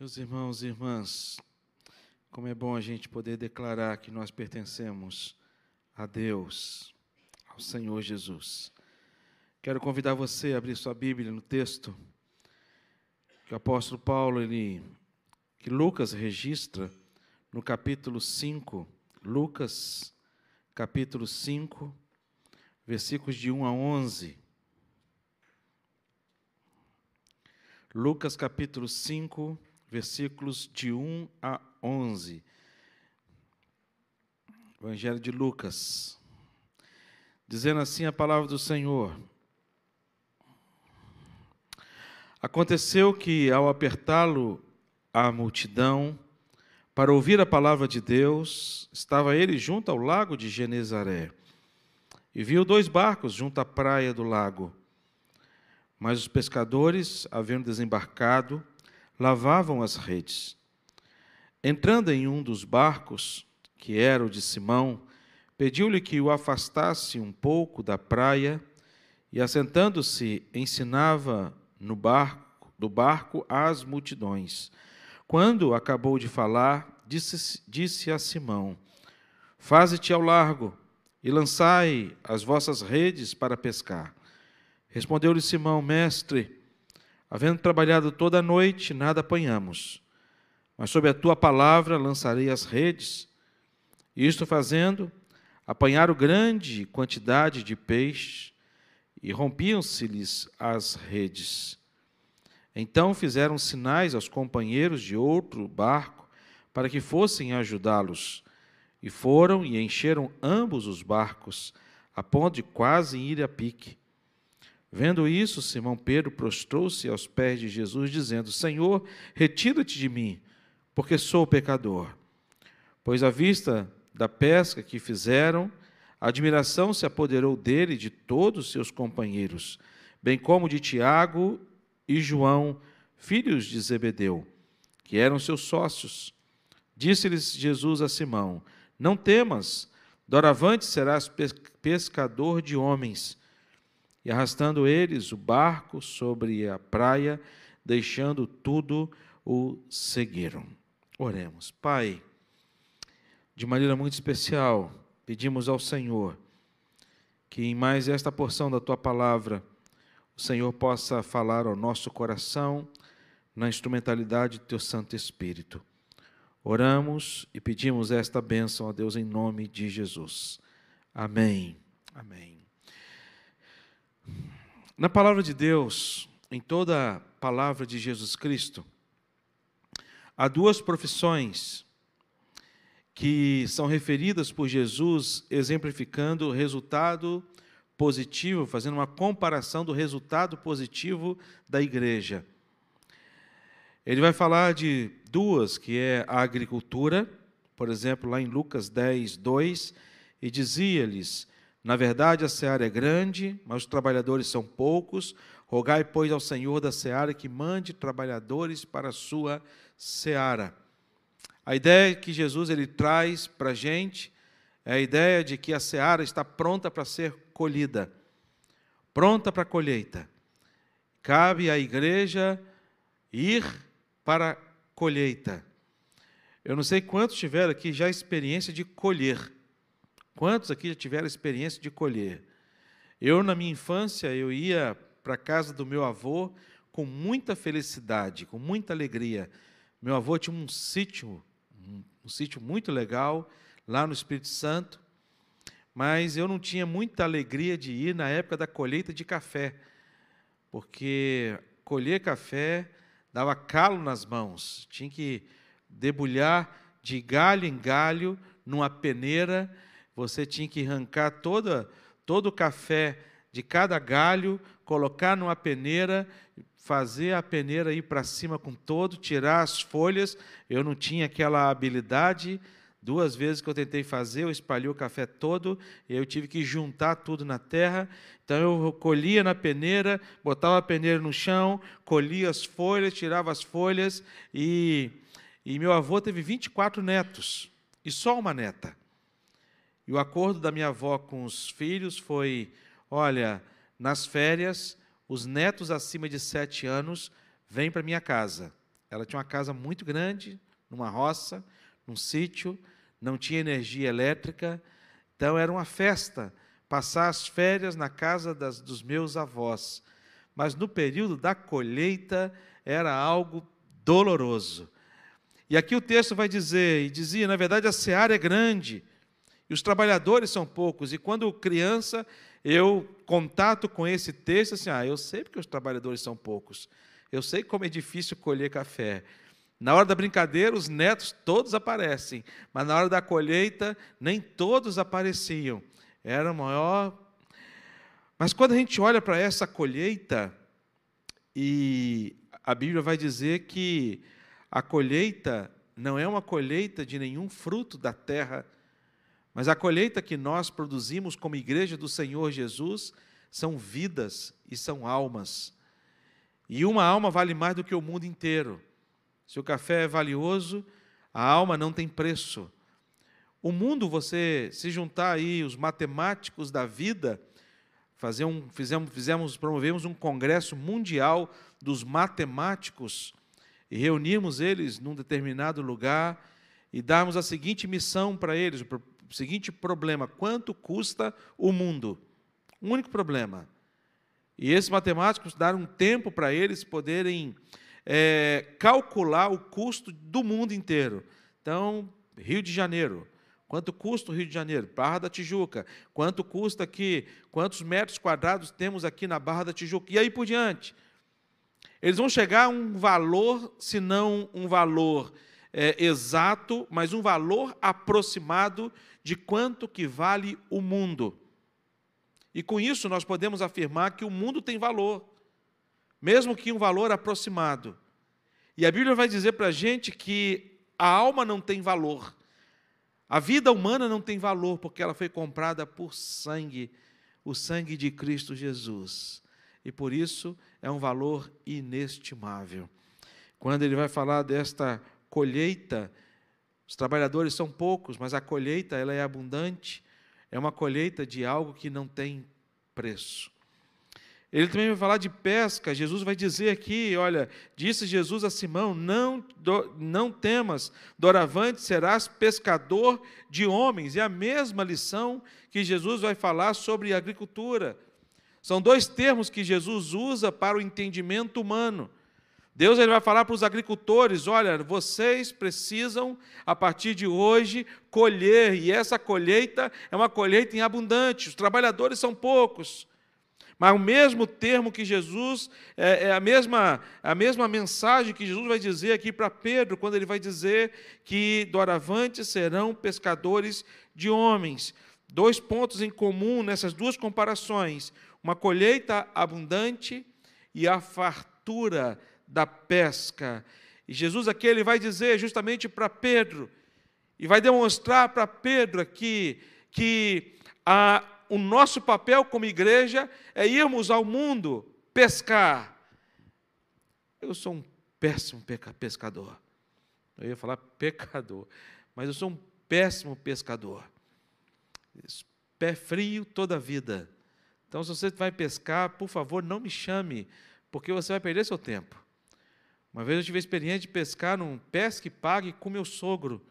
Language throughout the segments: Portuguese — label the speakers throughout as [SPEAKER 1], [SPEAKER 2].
[SPEAKER 1] Meus irmãos e irmãs, como é bom a gente poder declarar que nós pertencemos a Deus, ao Senhor Jesus. Quero convidar você a abrir sua Bíblia no texto que o apóstolo Paulo, ele, que Lucas registra no capítulo 5, Lucas, capítulo 5, versículos de 1 a 11. Lucas capítulo 5, versículos de 1 a 11. Evangelho de Lucas. Dizendo assim a palavra do Senhor. Aconteceu que, ao apertá-lo a multidão, para ouvir a palavra de Deus, estava ele junto ao lago de Genezaré. E viu dois barcos junto à praia do lago. Mas os pescadores, havendo desembarcado, lavavam as redes. Entrando em um dos barcos, que era o de Simão, pediu-lhe que o afastasse um pouco da praia e, assentando-se, ensinava no barco, do barco às multidões. Quando acabou de falar, disse, disse a Simão: Faze-te ao largo e lançai as vossas redes para pescar. Respondeu-lhe Simão: Mestre, Havendo trabalhado toda a noite, nada apanhamos. Mas sob a tua palavra lançarei as redes. Isto fazendo, apanharam grande quantidade de peixes e rompiam-se-lhes as redes. Então fizeram sinais aos companheiros de outro barco para que fossem ajudá-los. E foram e encheram ambos os barcos, a ponto de quase ir a pique. Vendo isso, Simão Pedro prostrou-se aos pés de Jesus, dizendo: Senhor, retira-te de mim, porque sou pecador. Pois à vista da pesca que fizeram, a admiração se apoderou dele e de todos os seus companheiros, bem como de Tiago e João, filhos de Zebedeu, que eram seus sócios. Disse-lhes Jesus a Simão: Não temas, doravante serás pescador de homens. E arrastando eles o barco sobre a praia, deixando tudo, o seguiram. Oremos. Pai, de maneira muito especial, pedimos ao Senhor que em mais esta porção da tua palavra, o Senhor possa falar ao nosso coração na instrumentalidade do teu Santo Espírito. Oramos e pedimos esta bênção a Deus em nome de Jesus. Amém. Amém. Na palavra de Deus, em toda a palavra de Jesus Cristo, há duas profissões que são referidas por Jesus, exemplificando o resultado positivo, fazendo uma comparação do resultado positivo da igreja. Ele vai falar de duas, que é a agricultura, por exemplo, lá em Lucas 10, 2, e dizia-lhes: na verdade, a seara é grande, mas os trabalhadores são poucos. Rogai, pois, ao Senhor da seara que mande trabalhadores para a sua seara. A ideia que Jesus ele traz para a gente é a ideia de que a seara está pronta para ser colhida, pronta para a colheita. Cabe à igreja ir para a colheita. Eu não sei quantos tiveram aqui já experiência de colher. Quantos aqui já tiveram experiência de colher? Eu, na minha infância, eu ia para a casa do meu avô com muita felicidade, com muita alegria. Meu avô tinha um sítio, um, um sítio muito legal, lá no Espírito Santo, mas eu não tinha muita alegria de ir na época da colheita de café, porque colher café dava calo nas mãos, tinha que debulhar de galho em galho numa peneira você tinha que arrancar toda, todo o café de cada galho, colocar numa peneira, fazer a peneira ir para cima com todo, tirar as folhas. Eu não tinha aquela habilidade. Duas vezes que eu tentei fazer, eu espalhei o café todo, e eu tive que juntar tudo na terra. Então eu colhia na peneira, botava a peneira no chão, colhia as folhas, tirava as folhas, e, e meu avô teve 24 netos, e só uma neta. E o acordo da minha avó com os filhos foi: olha, nas férias, os netos acima de sete anos vêm para minha casa. Ela tinha uma casa muito grande, numa roça, num sítio, não tinha energia elétrica, então era uma festa passar as férias na casa das, dos meus avós. Mas no período da colheita era algo doloroso. E aqui o texto vai dizer, e dizia, na verdade a seara é grande, e os trabalhadores são poucos. E quando criança, eu contato com esse texto, assim, ah, eu sei porque os trabalhadores são poucos. Eu sei como é difícil colher café. Na hora da brincadeira, os netos todos aparecem, mas na hora da colheita, nem todos apareciam. Era maior. Mas quando a gente olha para essa colheita, e a Bíblia vai dizer que a colheita não é uma colheita de nenhum fruto da terra, mas a colheita que nós produzimos como igreja do Senhor Jesus são vidas e são almas. E uma alma vale mais do que o mundo inteiro. Se o café é valioso, a alma não tem preço. O mundo, você se juntar aí os matemáticos da vida, fazer um, fizemos, fizemos, promovemos um congresso mundial dos matemáticos e reunirmos eles num determinado lugar e darmos a seguinte missão para eles, seguinte problema: quanto custa o mundo? Um único problema. E esses matemáticos deram um tempo para eles poderem é, calcular o custo do mundo inteiro. Então, Rio de Janeiro. Quanto custa o Rio de Janeiro? Barra da Tijuca. Quanto custa aqui? Quantos metros quadrados temos aqui na Barra da Tijuca? E aí por diante. Eles vão chegar a um valor, se não um valor é, exato, mas um valor aproximado de quanto que vale o mundo. E com isso nós podemos afirmar que o mundo tem valor, mesmo que um valor aproximado. E a Bíblia vai dizer para a gente que a alma não tem valor, a vida humana não tem valor, porque ela foi comprada por sangue, o sangue de Cristo Jesus. E por isso é um valor inestimável. Quando ele vai falar desta colheita, os trabalhadores são poucos, mas a colheita ela é abundante, é uma colheita de algo que não tem preço. Ele também vai falar de pesca. Jesus vai dizer aqui, olha, disse Jesus a Simão: Não, do, não temas, doravante serás pescador de homens. É a mesma lição que Jesus vai falar sobre agricultura. São dois termos que Jesus usa para o entendimento humano. Deus ele vai falar para os agricultores: olha, vocês precisam, a partir de hoje, colher, e essa colheita é uma colheita em abundante, os trabalhadores são poucos. Mas o mesmo termo que Jesus, é, é, a, mesma, a mesma mensagem que Jesus vai dizer aqui para Pedro, quando ele vai dizer que doravante serão pescadores de homens. Dois pontos em comum nessas duas comparações: uma colheita abundante e a fartura da pesca. E Jesus aqui ele vai dizer justamente para Pedro, e vai demonstrar para Pedro aqui que a, o nosso papel como igreja é irmos ao mundo pescar. Eu sou um péssimo pescador. Eu ia falar pecador, mas eu sou um péssimo pescador. Pé frio toda a vida. Então, se você vai pescar, por favor, não me chame, porque você vai perder seu tempo. Uma vez eu tive a experiência de pescar num pesque pague com meu sogro.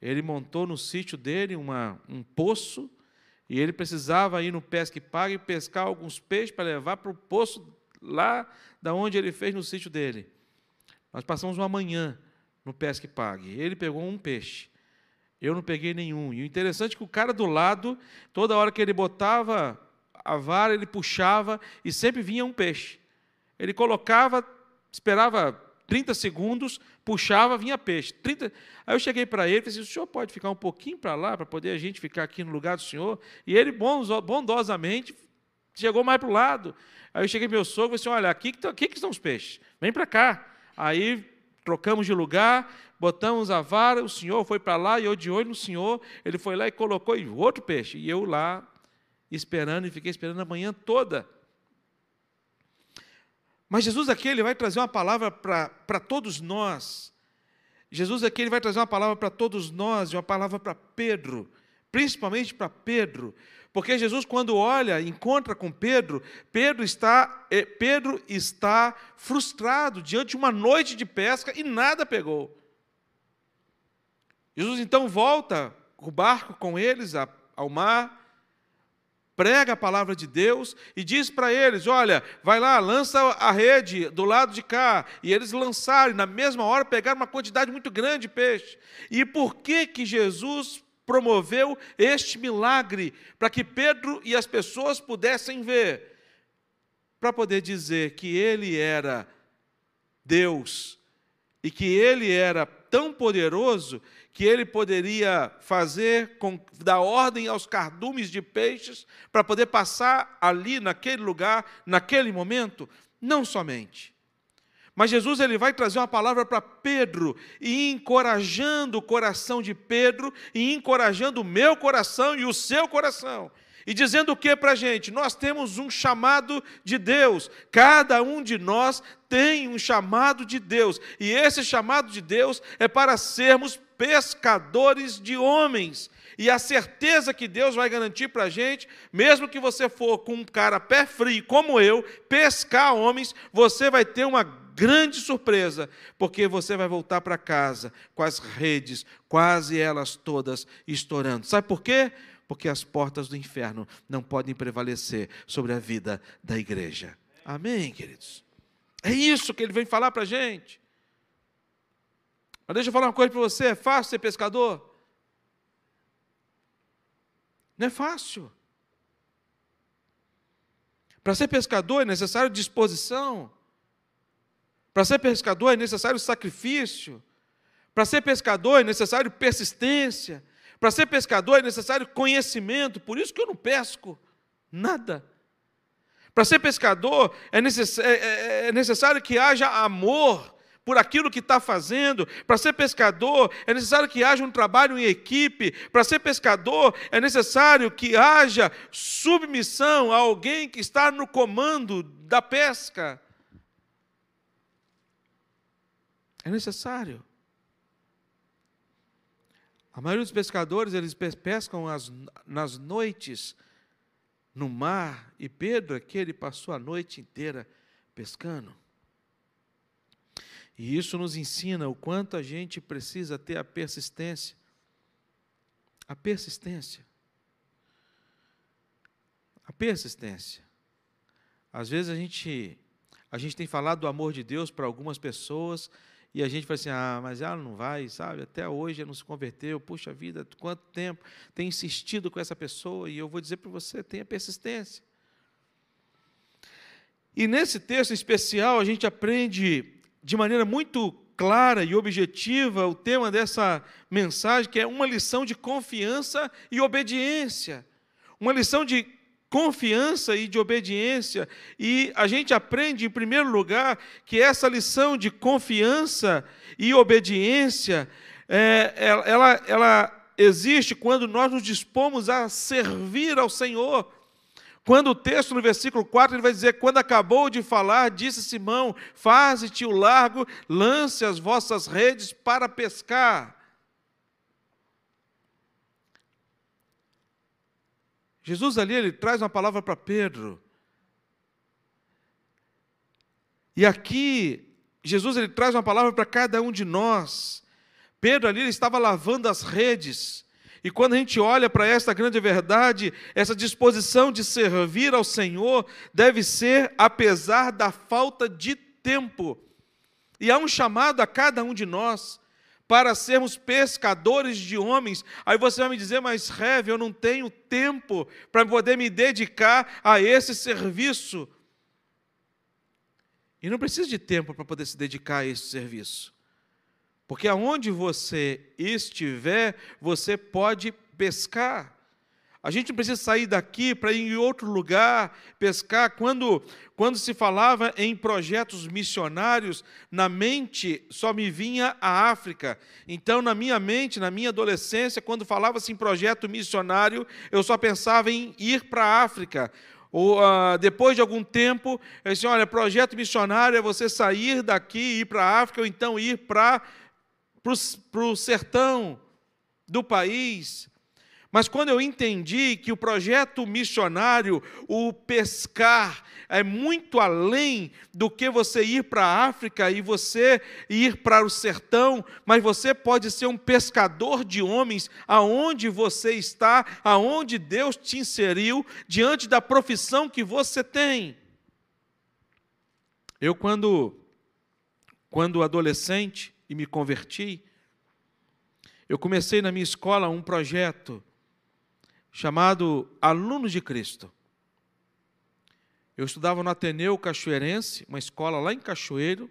[SPEAKER 1] Ele montou no sítio dele uma, um poço e ele precisava ir no pesque pague pescar alguns peixes para levar para o poço lá da onde ele fez no sítio dele. Nós passamos uma manhã no pesque pague. Ele pegou um peixe. Eu não peguei nenhum. E o interessante é que o cara do lado, toda hora que ele botava a vara, ele puxava e sempre vinha um peixe. Ele colocava Esperava 30 segundos, puxava, vinha peixe. 30... Aí eu cheguei para ele e disse: o senhor pode ficar um pouquinho para lá, para poder a gente ficar aqui no lugar do senhor? E ele, bondosamente, chegou mais para o lado. Aí eu cheguei meu sogro e disse: olha, aqui que, aqui que estão os peixes, vem para cá. Aí trocamos de lugar, botamos a vara, o senhor foi para lá e eu de olho no senhor, ele foi lá e colocou outro peixe. E eu lá, esperando, e fiquei esperando a manhã toda. Mas Jesus aqui ele vai trazer uma palavra para todos nós. Jesus aqui ele vai trazer uma palavra para todos nós, e uma palavra para Pedro, principalmente para Pedro, Porque Jesus, quando olha, encontra com Pedro, Pedro está, eh, Pedro está frustrado diante de uma noite de pesca e nada pegou. Jesus então volta o barco com eles ao mar, prega a palavra de Deus e diz para eles: Olha, vai lá, lança a rede do lado de cá. E eles lançaram, e na mesma hora pegaram uma quantidade muito grande de peixe. E por que que Jesus promoveu este milagre? Para que Pedro e as pessoas pudessem ver, para poder dizer que ele era Deus e que ele era tão poderoso que ele poderia fazer com dar ordem aos cardumes de peixes para poder passar ali naquele lugar, naquele momento, não somente. Mas Jesus ele vai trazer uma palavra para Pedro e encorajando o coração de Pedro e encorajando o meu coração e o seu coração. E dizendo o que para a gente? Nós temos um chamado de Deus, cada um de nós tem um chamado de Deus, e esse chamado de Deus é para sermos pescadores de homens. E a certeza que Deus vai garantir para a gente, mesmo que você for com um cara pé frio como eu, pescar homens, você vai ter uma grande surpresa, porque você vai voltar para casa com as redes, quase elas todas estourando. Sabe por quê? Porque as portas do inferno não podem prevalecer sobre a vida da igreja. Amém, queridos? É isso que ele vem falar para a gente. Mas deixa eu falar uma coisa para você: é fácil ser pescador? Não é fácil. Para ser pescador é necessário disposição. Para ser pescador é necessário sacrifício. Para ser pescador é necessário persistência. Para ser pescador é necessário conhecimento. Por isso que eu não pesco nada. Para ser pescador é. É, é, é necessário que haja amor por aquilo que está fazendo. Para ser pescador, é necessário que haja um trabalho em equipe. Para ser pescador, é necessário que haja submissão a alguém que está no comando da pesca. É necessário. A maioria dos pescadores, eles pescam as, nas noites no mar, e Pedro aqui, ele passou a noite inteira pescando. E isso nos ensina o quanto a gente precisa ter a persistência. A persistência. A persistência. Às vezes a gente a gente tem falado do amor de Deus para algumas pessoas e a gente fala assim: "Ah, mas ela não vai, sabe? Até hoje ela não se converteu. Puxa vida, quanto tempo tem insistido com essa pessoa?" E eu vou dizer para você, tenha persistência. E nesse texto especial a gente aprende de maneira muito clara e objetiva o tema dessa mensagem, que é uma lição de confiança e obediência. Uma lição de confiança e de obediência. E a gente aprende, em primeiro lugar, que essa lição de confiança e obediência, é, ela, ela existe quando nós nos dispomos a servir ao Senhor. Quando o texto no versículo 4 ele vai dizer: Quando acabou de falar, disse Simão: Faze-te o largo, lance as vossas redes para pescar. Jesus ali ele traz uma palavra para Pedro. E aqui Jesus ele traz uma palavra para cada um de nós. Pedro ali ele estava lavando as redes. E quando a gente olha para esta grande verdade, essa disposição de servir ao Senhor deve ser apesar da falta de tempo. E há um chamado a cada um de nós para sermos pescadores de homens. Aí você vai me dizer, mas Rev, eu não tenho tempo para poder me dedicar a esse serviço. E não precisa de tempo para poder se dedicar a esse serviço. Porque aonde você estiver, você pode pescar. A gente precisa sair daqui para ir em outro lugar pescar. Quando, quando se falava em projetos missionários, na mente só me vinha a África. Então, na minha mente, na minha adolescência, quando falava-se em projeto missionário, eu só pensava em ir para a África. Ou, uh, depois de algum tempo, eu disse, olha, projeto missionário é você sair daqui e ir para a África, ou então ir para o sertão do país. Mas quando eu entendi que o projeto missionário, o pescar, é muito além do que você ir para a África e você ir para o sertão, mas você pode ser um pescador de homens aonde você está, aonde Deus te inseriu, diante da profissão que você tem. Eu, quando, quando adolescente e me converti, eu comecei na minha escola um projeto chamado Alunos de Cristo. Eu estudava no Ateneu Cachoeirense, uma escola lá em Cachoeiro.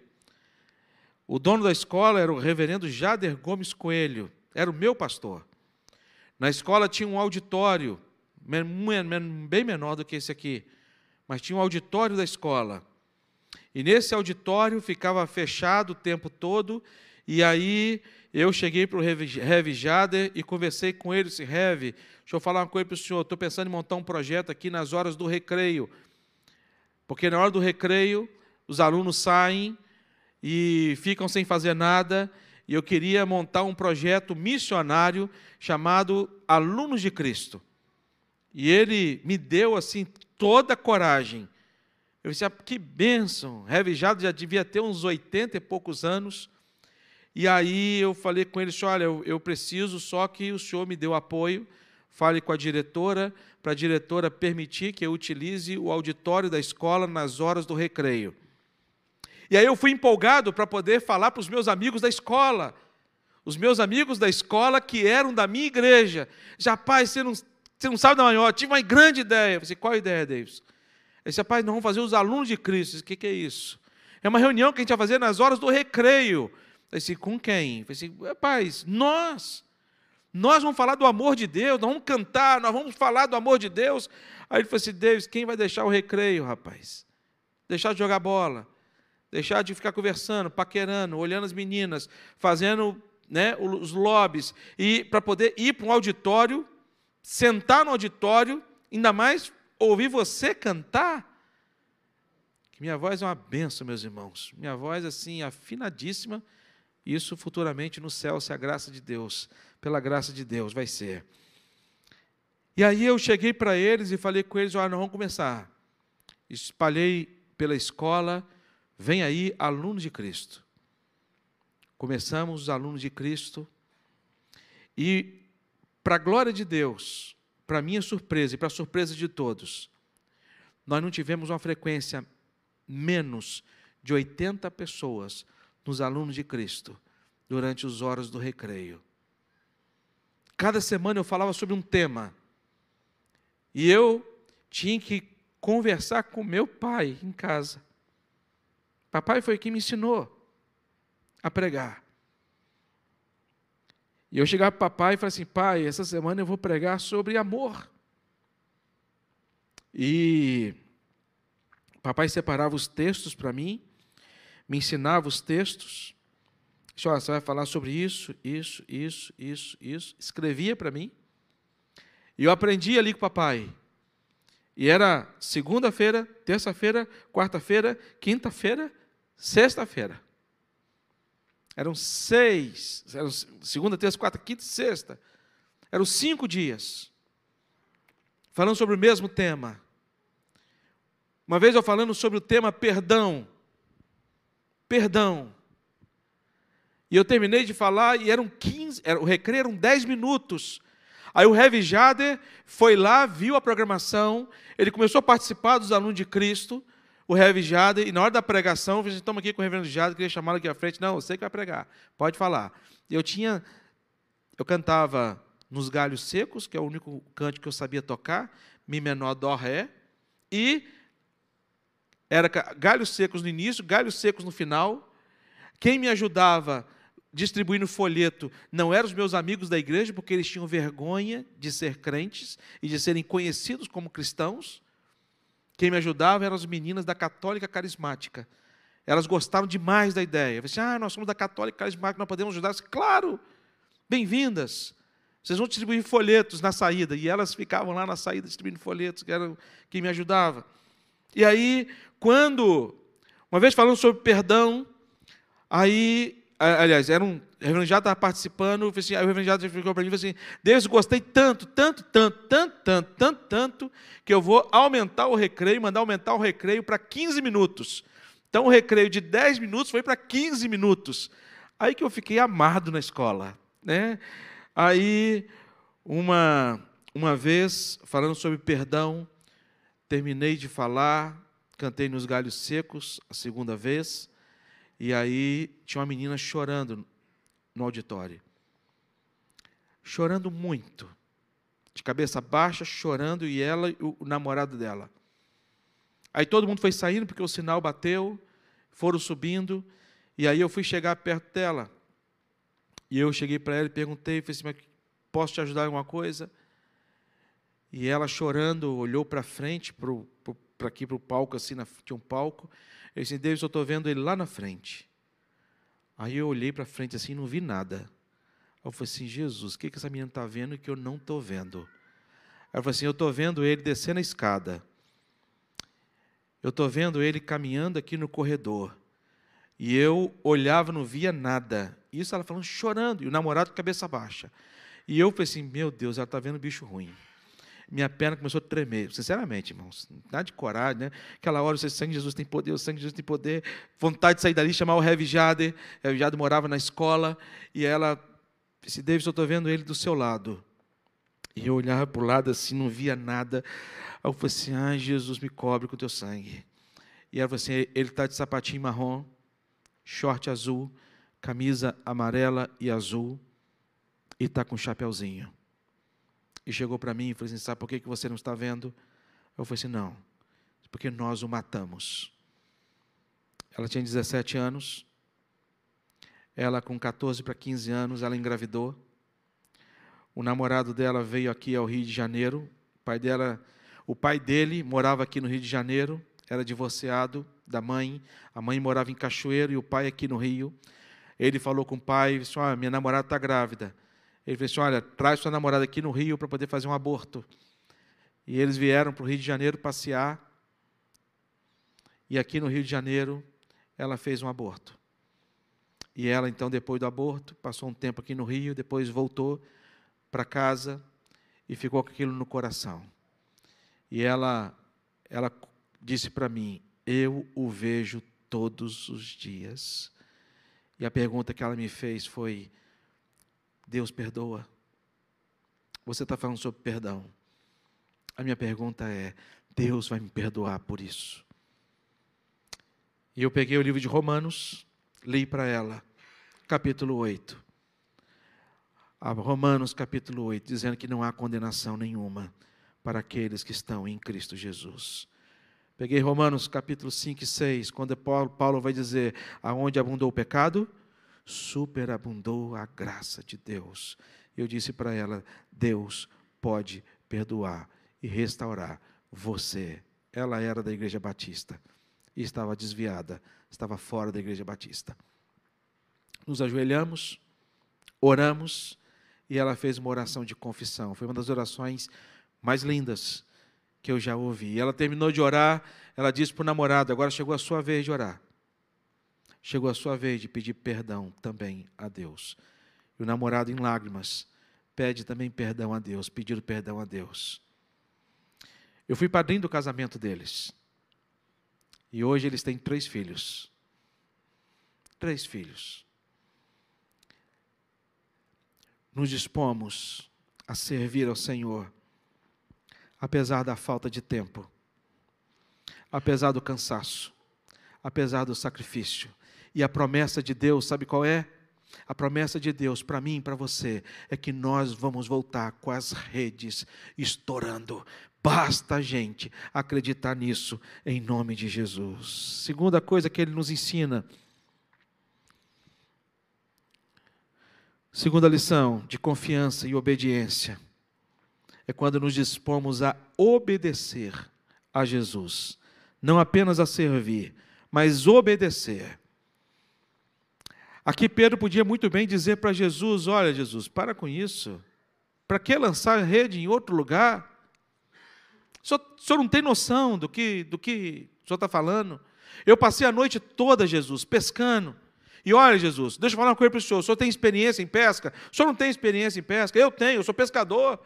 [SPEAKER 1] O dono da escola era o reverendo Jader Gomes Coelho, era o meu pastor. Na escola tinha um auditório, bem menor do que esse aqui, mas tinha um auditório da escola. E nesse auditório ficava fechado o tempo todo, e aí eu cheguei para o Rev Jader e conversei com ele, disse, Rev, deixa eu falar uma coisa para o senhor, estou pensando em montar um projeto aqui nas horas do recreio, porque na hora do recreio os alunos saem e ficam sem fazer nada, e eu queria montar um projeto missionário chamado Alunos de Cristo. E ele me deu assim toda a coragem. Eu disse, ah, que bênção. Rev Jader já devia ter uns 80 e poucos anos. E aí eu falei com ele, olha, eu, eu preciso só que o senhor me o apoio, fale com a diretora, para a diretora permitir que eu utilize o auditório da escola nas horas do recreio. E aí eu fui empolgado para poder falar para os meus amigos da escola, os meus amigos da escola que eram da minha igreja. Já, pai, você não, você não sabe da maior, tive uma grande ideia. Eu falei, qual a ideia, Davis? Ele disse, pai, nós vamos fazer os alunos de Cristo. o que, que é isso? É uma reunião que a gente vai fazer nas horas do recreio. Falei assim, com quem? Falei assim, rapaz, nós. Nós vamos falar do amor de Deus, nós vamos cantar, nós vamos falar do amor de Deus. Aí ele falou assim, Deus, quem vai deixar o recreio, rapaz? Deixar de jogar bola, deixar de ficar conversando, paquerando, olhando as meninas, fazendo né, os lobbies, e para poder ir para um auditório, sentar no auditório, ainda mais ouvir você cantar. Minha voz é uma benção, meus irmãos. Minha voz, assim, afinadíssima isso futuramente no céu, se a graça de Deus, pela graça de Deus, vai ser. E aí eu cheguei para eles e falei com eles: olha, nós vamos começar. Espalhei pela escola, vem aí alunos de Cristo. Começamos os alunos de Cristo. E, para a glória de Deus, para minha surpresa e para a surpresa de todos, nós não tivemos uma frequência menos de 80 pessoas nos alunos de Cristo durante as horas do recreio. Cada semana eu falava sobre um tema. E eu tinha que conversar com meu pai em casa. Papai foi quem me ensinou a pregar. E eu chegava para papai e falava assim: pai, essa semana eu vou pregar sobre amor. E papai separava os textos para mim, me ensinava os textos. Disse, você vai falar sobre isso, isso, isso, isso, isso. Escrevia para mim. E eu aprendi ali com o papai. E era segunda-feira, terça-feira, quarta-feira, quinta-feira, sexta-feira. Eram seis, eram segunda, terça, quarta, quinta e sexta. Eram cinco dias. Falando sobre o mesmo tema. Uma vez eu falando sobre o tema perdão perdão. E eu terminei de falar e eram 15, era, o recreio eram 10 minutos. Aí o Rev Jader foi lá, viu a programação, ele começou a participar dos alunos de Cristo, o Rev Jader, e na hora da pregação, eu disse, estamos aqui com o reverendo Jader, queria chamá-lo aqui à frente. Não, você que vai pregar, pode falar. Eu tinha, eu cantava nos galhos secos, que é o único canto que eu sabia tocar, Mi menor, Dó, Ré, e era galhos secos no início, galhos secos no final. Quem me ajudava distribuindo folheto não eram os meus amigos da igreja, porque eles tinham vergonha de ser crentes e de serem conhecidos como cristãos. Quem me ajudava eram as meninas da Católica Carismática. Elas gostaram demais da ideia. Eu disse, ah, nós somos da Católica Carismática, nós podemos ajudar. Eu disse, claro, bem-vindas. Vocês vão distribuir folhetos na saída. E elas ficavam lá na saída distribuindo folhetos, que era quem me ajudava. E aí, quando, uma vez falando sobre perdão, aí aliás, era um, o reverendo já estava participando, assim, aí o reverendo já ficou para mim assim, Deus, gostei tanto, tanto, tanto, tanto, tanto, tanto, tanto, que eu vou aumentar o recreio, mandar aumentar o recreio para 15 minutos. Então o recreio de 10 minutos foi para 15 minutos. Aí que eu fiquei amado na escola. Né? Aí, uma, uma vez, falando sobre perdão, terminei de falar, cantei nos galhos secos a segunda vez, e aí tinha uma menina chorando no auditório. Chorando muito. De cabeça baixa, chorando, e ela e o namorado dela. Aí todo mundo foi saindo porque o sinal bateu, foram subindo, e aí eu fui chegar perto dela. E eu cheguei para ela e perguntei, falei assim, posso te ajudar em alguma coisa? E ela chorando, olhou para frente, para aqui, para o palco, assim, na, tinha um palco. Eu disse, Deus, eu estou vendo ele lá na frente. Aí eu olhei para frente assim não vi nada. Eu falei assim, Jesus, o que, que essa menina está vendo que eu não estou vendo? Ela falou assim, eu estou vendo ele descendo a escada. Eu estou vendo ele caminhando aqui no corredor. E eu olhava, não via nada. Isso ela falando, chorando, e o namorado de cabeça baixa. E eu falei assim, meu Deus, ela está vendo bicho ruim. Minha perna começou a tremer, sinceramente, irmãos. Nada de coragem, né? Aquela hora, você, sangue de Jesus tem poder, o sangue de Jesus tem poder. Vontade de sair dali, chamar o Heavy Jade. O Heavy Jade morava na escola, e ela disse, David, eu estou vendo ele do seu lado. E eu olhava para o lado assim, não via nada. Aí eu falei assim, ai, Jesus, me cobre com o teu sangue. E ela falou assim, ele está de sapatinho marrom, short azul, camisa amarela e azul, e está com um chapéuzinho. E chegou para mim e falou assim: Sabe por que você não está vendo? Eu falei assim: Não, porque nós o matamos. Ela tinha 17 anos, ela com 14 para 15 anos, ela engravidou. O namorado dela veio aqui ao Rio de Janeiro. O pai dela, o pai dele morava aqui no Rio de Janeiro, era divorciado da mãe. A mãe morava em Cachoeiro e o pai aqui no Rio. Ele falou com o pai, disse, ah, minha namorada está grávida. Ele falou assim, olha, traz sua namorada aqui no Rio para poder fazer um aborto. E eles vieram para o Rio de Janeiro passear. E aqui no Rio de Janeiro, ela fez um aborto. E ela, então, depois do aborto, passou um tempo aqui no Rio, depois voltou para casa e ficou com aquilo no coração. E ela, ela disse para mim: Eu o vejo todos os dias. E a pergunta que ela me fez foi: Deus perdoa? Você está falando sobre perdão. A minha pergunta é: Deus vai me perdoar por isso? E eu peguei o livro de Romanos, li para ela, capítulo 8. Romanos, capítulo 8, dizendo que não há condenação nenhuma para aqueles que estão em Cristo Jesus. Peguei Romanos capítulo 5 e 6, quando Paulo, Paulo vai dizer: aonde abundou o pecado, superabundou a graça de Deus. Eu disse para ela: Deus pode perdoar e restaurar você. Ela era da igreja batista e estava desviada, estava fora da igreja batista. Nos ajoelhamos, oramos e ela fez uma oração de confissão. Foi uma das orações mais lindas que eu já ouvi. Ela terminou de orar, ela disse para o namorado: agora chegou a sua vez de orar. Chegou a sua vez de pedir perdão também a Deus. E o namorado, em lágrimas, pede também perdão a Deus, pedindo perdão a Deus. Eu fui padrinho do casamento deles. E hoje eles têm três filhos. Três filhos. Nos dispomos a servir ao Senhor apesar da falta de tempo, apesar do cansaço, apesar do sacrifício. E a promessa de Deus, sabe qual é? A promessa de Deus para mim e para você é que nós vamos voltar com as redes estourando. Basta a gente acreditar nisso em nome de Jesus. Segunda coisa que ele nos ensina. Segunda lição de confiança e obediência é quando nos dispomos a obedecer a Jesus, não apenas a servir, mas obedecer. Aqui Pedro podia muito bem dizer para Jesus: Olha, Jesus, para com isso. Para que lançar rede em outro lugar? O senhor, o senhor não tem noção do que, do que o senhor está falando? Eu passei a noite toda, Jesus, pescando, E olha, Jesus, deixa eu falar uma coisa para o senhor. O senhor tem experiência em pesca? O senhor não tem experiência em pesca? Eu tenho, eu sou pescador.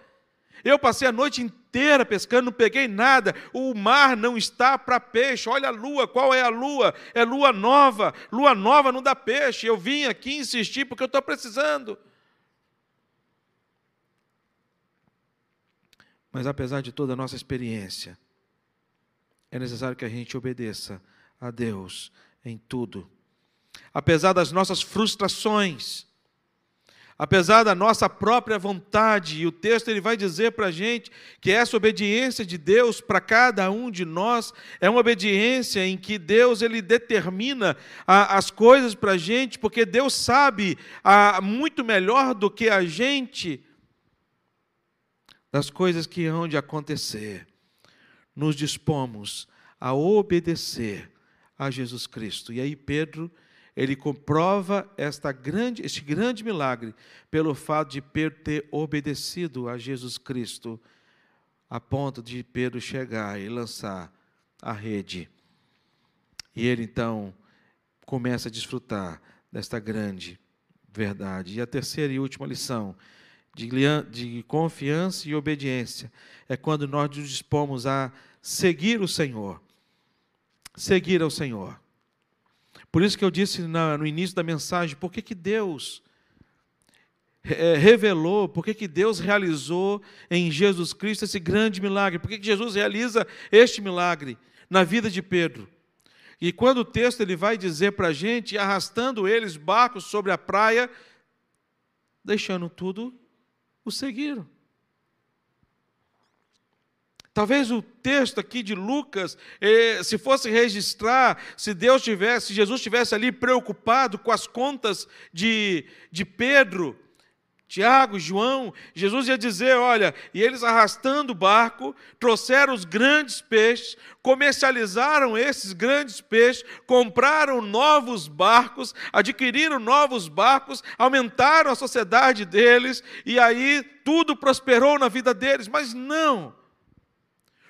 [SPEAKER 1] Eu passei a noite inteira pescando, não peguei nada. O mar não está para peixe. Olha a lua, qual é a lua? É lua nova. Lua nova não dá peixe. Eu vim aqui insistir porque eu estou precisando. Mas apesar de toda a nossa experiência, é necessário que a gente obedeça a Deus em tudo. Apesar das nossas frustrações, apesar da nossa própria vontade, e o texto ele vai dizer para a gente que essa obediência de Deus para cada um de nós é uma obediência em que Deus ele determina a, as coisas para a gente, porque Deus sabe a, muito melhor do que a gente das coisas que hão de acontecer. Nos dispomos a obedecer a Jesus Cristo. E aí Pedro ele comprova esta grande, este grande milagre pelo fato de Pedro ter obedecido a Jesus Cristo, a ponto de Pedro chegar e lançar a rede. E ele então começa a desfrutar desta grande verdade. E a terceira e última lição de, de confiança e obediência é quando nós nos dispomos a seguir o Senhor. Seguir ao Senhor. Por isso que eu disse no início da mensagem, por que, que Deus é, revelou, por que, que Deus realizou em Jesus Cristo esse grande milagre? Por que, que Jesus realiza este milagre na vida de Pedro? E quando o texto ele vai dizer para a gente, arrastando eles barcos sobre a praia, deixando tudo, o seguiram. Talvez o texto aqui de Lucas, eh, se fosse registrar, se Deus tivesse, se Jesus estivesse ali preocupado com as contas de, de Pedro, Tiago, João, Jesus ia dizer: olha, e eles arrastando o barco, trouxeram os grandes peixes, comercializaram esses grandes peixes, compraram novos barcos, adquiriram novos barcos, aumentaram a sociedade deles, e aí tudo prosperou na vida deles, mas não.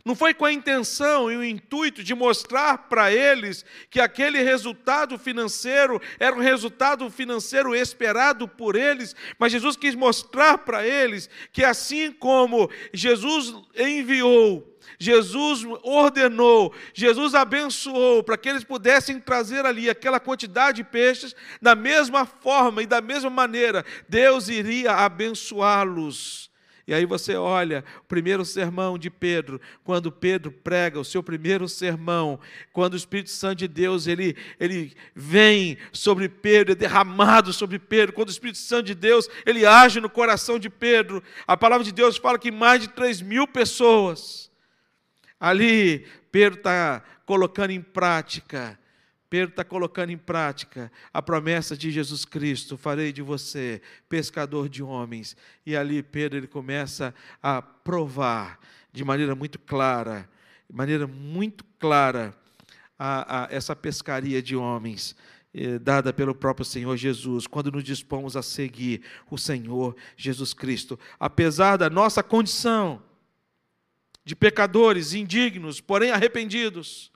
[SPEAKER 1] Não foi com a intenção e o intuito de mostrar para eles que aquele resultado financeiro era um resultado financeiro esperado por eles, mas Jesus quis mostrar para eles que assim como Jesus enviou, Jesus ordenou, Jesus abençoou para que eles pudessem trazer ali aquela quantidade de peixes, da mesma forma e da mesma maneira, Deus iria abençoá-los e aí você olha o primeiro sermão de Pedro, quando Pedro prega o seu primeiro sermão, quando o Espírito Santo de Deus ele, ele vem sobre Pedro, é derramado sobre Pedro, quando o Espírito Santo de Deus ele age no coração de Pedro, a palavra de Deus fala que mais de 3 mil pessoas, ali Pedro está colocando em prática Pedro está colocando em prática a promessa de Jesus Cristo: farei de você pescador de homens. E ali Pedro ele começa a provar de maneira muito clara, de maneira muito clara, a, a essa pescaria de homens eh, dada pelo próprio Senhor Jesus, quando nos dispomos a seguir o Senhor Jesus Cristo, apesar da nossa condição de pecadores indignos, porém arrependidos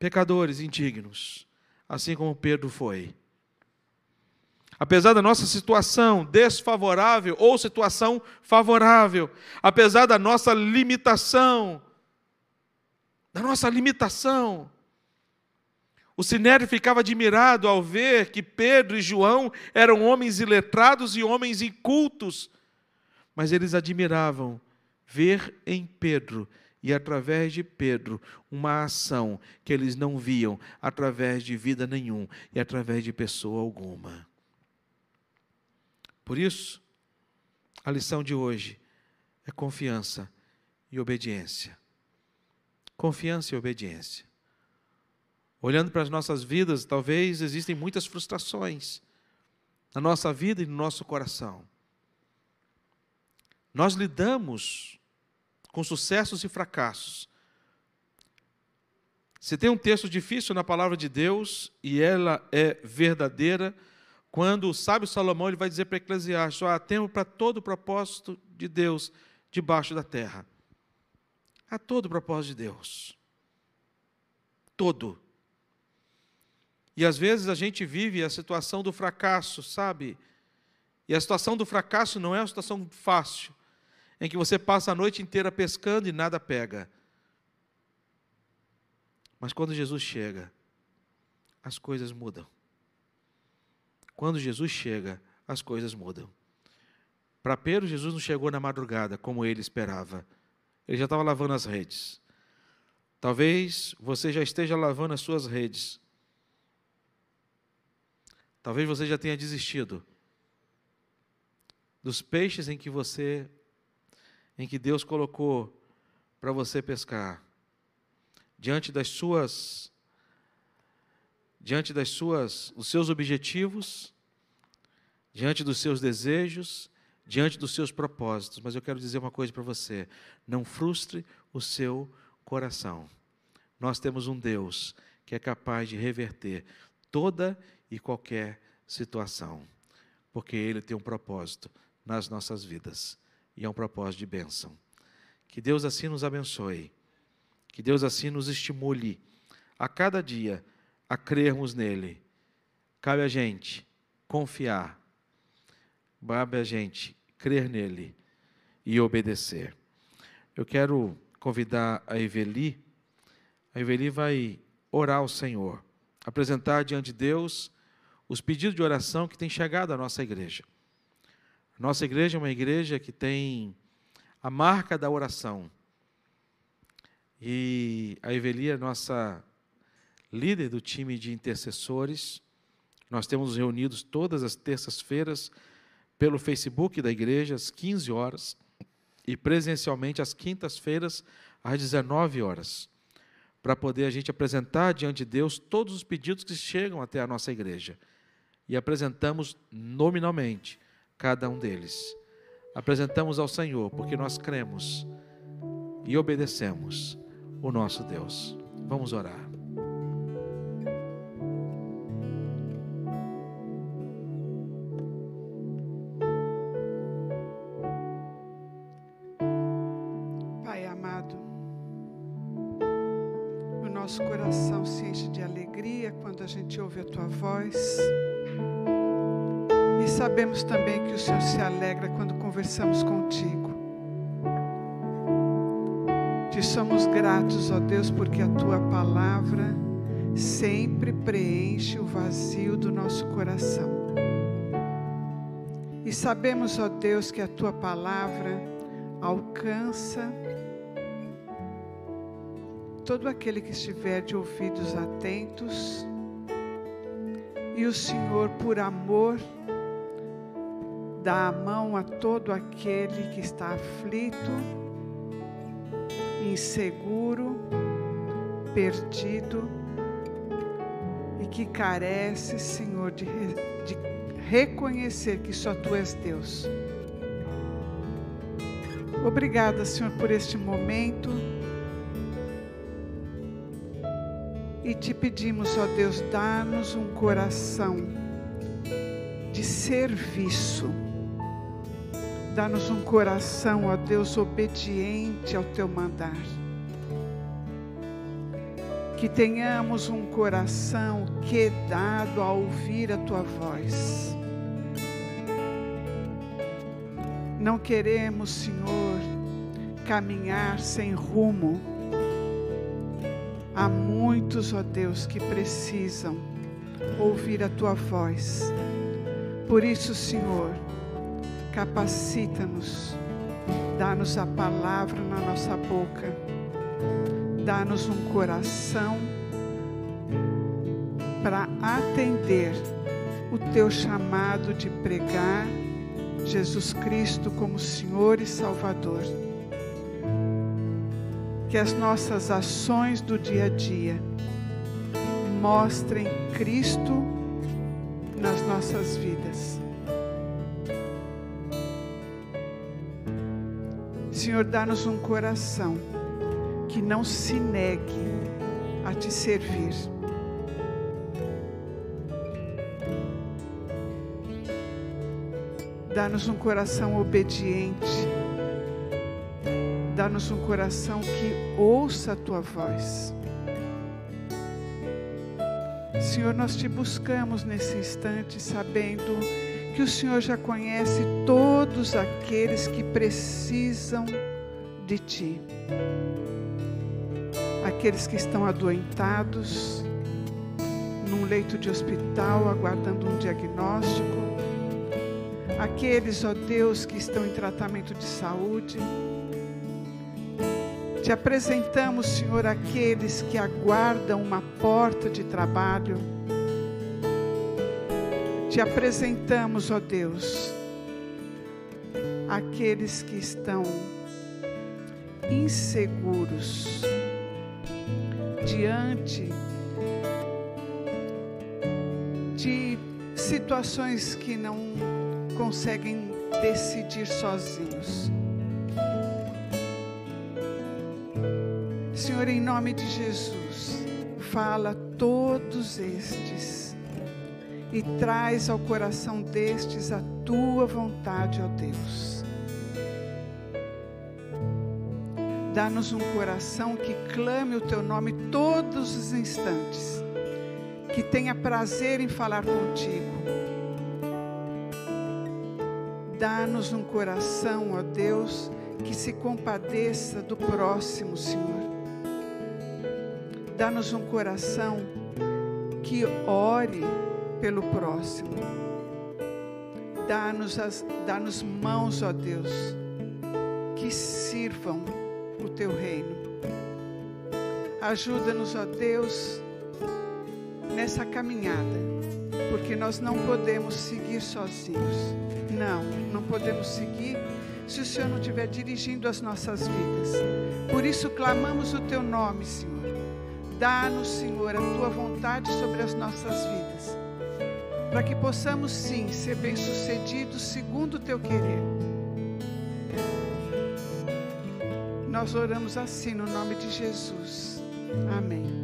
[SPEAKER 1] pecadores indignos, assim como Pedro foi. Apesar da nossa situação desfavorável ou situação favorável, apesar da nossa limitação, da nossa limitação, o Sinédrio ficava admirado ao ver que Pedro e João eram homens iletrados e homens incultos, mas eles admiravam ver em Pedro e através de Pedro, uma ação que eles não viam através de vida nenhum e através de pessoa alguma. Por isso, a lição de hoje é confiança e obediência. Confiança e obediência. Olhando para as nossas vidas, talvez existem muitas frustrações na nossa vida e no nosso coração. Nós lidamos com sucessos e fracassos. Se tem um texto difícil na palavra de Deus e ela é verdadeira, quando o sábio Salomão ele vai dizer para Eclesiastes: há tempo para todo o propósito de Deus debaixo da terra. Há todo o propósito de Deus. Todo. E às vezes a gente vive a situação do fracasso, sabe? E a situação do fracasso não é uma situação fácil, em que você passa a noite inteira pescando e nada pega. Mas quando Jesus chega, as coisas mudam. Quando Jesus chega, as coisas mudam. Para Pedro, Jesus não chegou na madrugada como ele esperava. Ele já estava lavando as redes. Talvez você já esteja lavando as suas redes. Talvez você já tenha desistido dos peixes em que você em que Deus colocou para você pescar. Diante das suas diante das suas os seus objetivos, diante dos seus desejos, diante dos seus propósitos. Mas eu quero dizer uma coisa para você: não frustre o seu coração. Nós temos um Deus que é capaz de reverter toda e qualquer situação, porque Ele tem um propósito nas nossas vidas e é um propósito de bênção. Que Deus assim nos abençoe, que Deus assim nos estimule a cada dia a crermos nele. Cabe a gente confiar, cabe a gente crer nele e obedecer. Eu quero convidar a Eveli, a Eveli vai orar ao Senhor, apresentar diante de Deus os pedidos de oração que têm chegado à nossa igreja. Nossa igreja é uma igreja que tem a marca da oração. E a Eveli é nossa líder do time de intercessores. Nós temos reunidos todas as terças-feiras pelo Facebook da igreja, às 15 horas, e presencialmente às quintas-feiras, às 19 horas, para poder a gente apresentar diante de Deus todos os pedidos que chegam até a nossa igreja. E apresentamos nominalmente cada um deles. Apresentamos ao Senhor, porque nós cremos e obedecemos o nosso Deus. Vamos orar.
[SPEAKER 2] Te somos gratos, ó Deus, porque a tua palavra sempre preenche o vazio do nosso coração. E sabemos, ó Deus, que a tua palavra alcança todo aquele que estiver de ouvidos atentos e o Senhor, por amor, dá a mão a todo aquele que está aflito, inseguro, perdido e que carece, Senhor, de, de reconhecer que só Tu és Deus. Obrigada, Senhor, por este momento. E te pedimos, ó Deus, dá-nos um coração de serviço. Dá-nos um coração, ó Deus, obediente ao teu mandar. Que tenhamos um coração quedado a ouvir a tua voz. Não queremos, Senhor, caminhar sem rumo Há muitos, ó Deus, que precisam ouvir a tua voz. Por isso, Senhor, capacita-nos, dá-nos a palavra na nossa boca, dá-nos um coração para atender o teu chamado de pregar Jesus Cristo como Senhor e Salvador. Que as nossas ações do dia a dia mostrem Cristo nas nossas vidas. Senhor, dá-nos um coração que não se negue a te servir. Dá-nos um coração obediente Dá-nos um coração que ouça a tua voz. Senhor, nós te buscamos nesse instante, sabendo que o Senhor já conhece todos aqueles que precisam de Ti. Aqueles que estão adoentados, num leito de hospital, aguardando um diagnóstico. Aqueles, ó Deus, que estão em tratamento de saúde. Te apresentamos, Senhor, aqueles que aguardam uma porta de trabalho. Te apresentamos, ó Deus, aqueles que estão inseguros diante de situações que não conseguem decidir sozinhos. Senhor, em nome de Jesus, fala todos estes e traz ao coração destes a tua vontade, ó Deus. Dá-nos um coração que clame o teu nome todos os instantes, que tenha prazer em falar contigo. Dá-nos um coração, ó Deus, que se compadeça do próximo, Senhor. Dá-nos um coração que ore pelo próximo. Dá-nos dá mãos, ó Deus, que sirvam o teu reino. Ajuda-nos, ó Deus, nessa caminhada, porque nós não podemos seguir sozinhos. Não, não podemos seguir se o Senhor não estiver dirigindo as nossas vidas. Por isso clamamos o teu nome, Senhor. Dá-nos, Senhor, a tua vontade sobre as nossas vidas, para que possamos sim ser bem-sucedidos segundo o teu querer. Nós oramos assim no nome de Jesus. Amém.